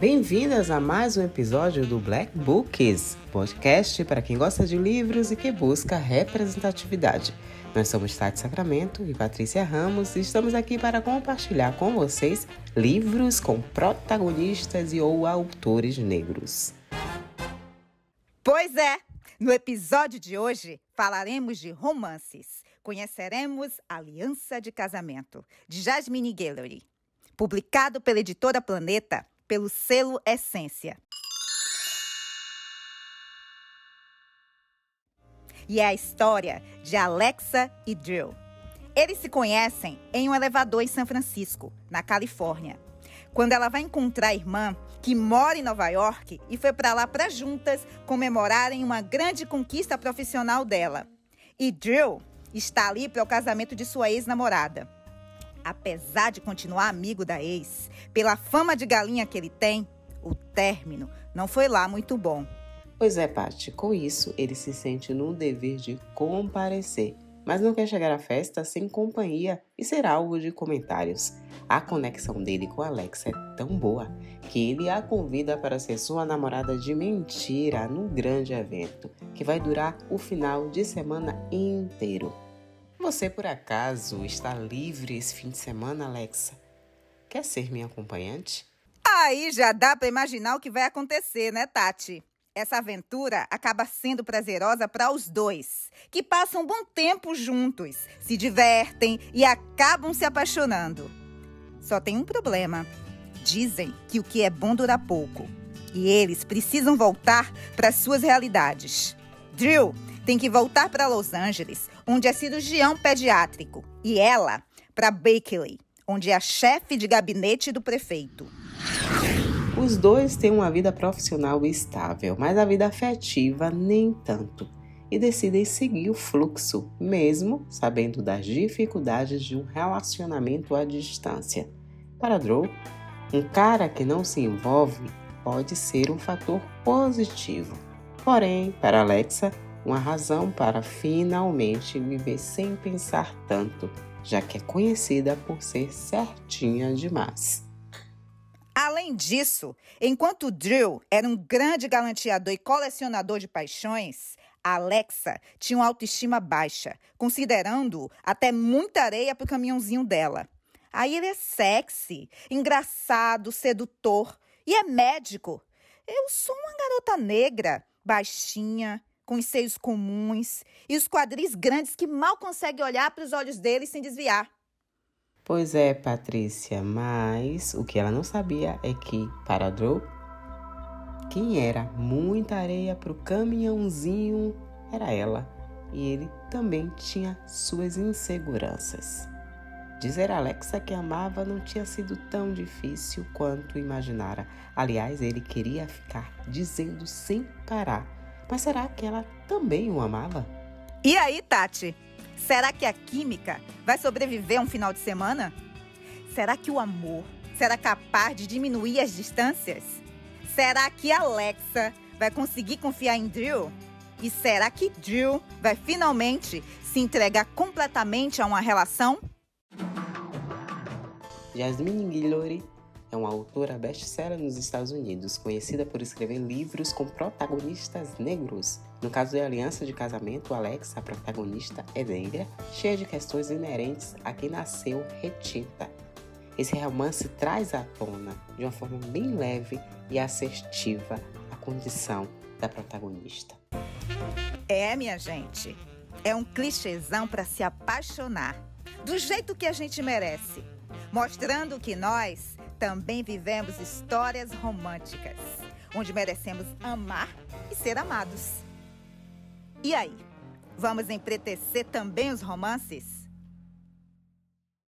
Bem-vindas a mais um episódio do Black Books, podcast para quem gosta de livros e que busca representatividade. Nós somos Tati Sacramento e Patrícia Ramos e estamos aqui para compartilhar com vocês livros com protagonistas e ou autores negros. Pois é, no episódio de hoje falaremos de romances. Conheceremos Aliança de Casamento, de Jasmine Guillory, publicado pela editora Planeta pelo selo Essência. E é a história de Alexa e Drill. Eles se conhecem em um elevador em São Francisco, na Califórnia. Quando ela vai encontrar a irmã, que mora em Nova York, e foi para lá para juntas comemorarem uma grande conquista profissional dela. E Drill está ali para o casamento de sua ex-namorada. Apesar de continuar amigo da ex, pela fama de galinha que ele tem, o término não foi lá muito bom. Pois é, Paty, com isso ele se sente no dever de comparecer, mas não quer chegar à festa sem companhia e ser alvo de comentários. A conexão dele com Alexa é tão boa que ele a convida para ser sua namorada de mentira num grande evento que vai durar o final de semana inteiro. Você por acaso está livre esse fim de semana, Alexa? Quer ser minha acompanhante? Aí já dá para imaginar o que vai acontecer, né, Tati? Essa aventura acaba sendo prazerosa para os dois, que passam um bom tempo juntos, se divertem e acabam se apaixonando. Só tem um problema. Dizem que o que é bom dura pouco. E eles precisam voltar para suas realidades. Drill tem que voltar para Los Angeles, onde é cirurgião pediátrico, e ela para Berkeley, onde é a chefe de gabinete do prefeito. Os dois têm uma vida profissional estável, mas a vida afetiva nem tanto, e decidem seguir o fluxo, mesmo sabendo das dificuldades de um relacionamento à distância. Para Drew, um cara que não se envolve pode ser um fator positivo. Porém, para Alexa, uma razão para finalmente viver sem pensar tanto, já que é conhecida por ser certinha demais. Além disso, enquanto Drill era um grande galanteador e colecionador de paixões, Alexa tinha uma autoestima baixa, considerando até muita areia para o caminhãozinho dela. Aí ele é sexy, engraçado, sedutor e é médico. Eu sou uma garota negra, baixinha, com os seios comuns e os quadris grandes que mal consegue olhar para os olhos dele sem desviar. Pois é, Patrícia, mas o que ela não sabia é que, para Drew, quem era muita areia para o caminhãozinho era ela, e ele também tinha suas inseguranças. Dizer a Alexa que amava não tinha sido tão difícil quanto imaginara. Aliás, ele queria ficar dizendo sem parar mas será que ela também o amava? E aí, Tati? Será que a química vai sobreviver a um final de semana? Será que o amor será capaz de diminuir as distâncias? Será que Alexa vai conseguir confiar em Drew? E será que Drew vai finalmente se entregar completamente a uma relação? Jasmine Guillory é uma autora best-seller nos Estados Unidos, conhecida por escrever livros com protagonistas negros. No caso de Aliança de Casamento, Alex, a protagonista, é negra, cheia de questões inerentes a quem nasceu retinta. Esse romance traz à tona, de uma forma bem leve e assertiva, a condição da protagonista. É, minha gente, é um clichêzão para se apaixonar, do jeito que a gente merece, mostrando que nós também vivemos histórias românticas, onde merecemos amar e ser amados. E aí, vamos empretecer também os romances?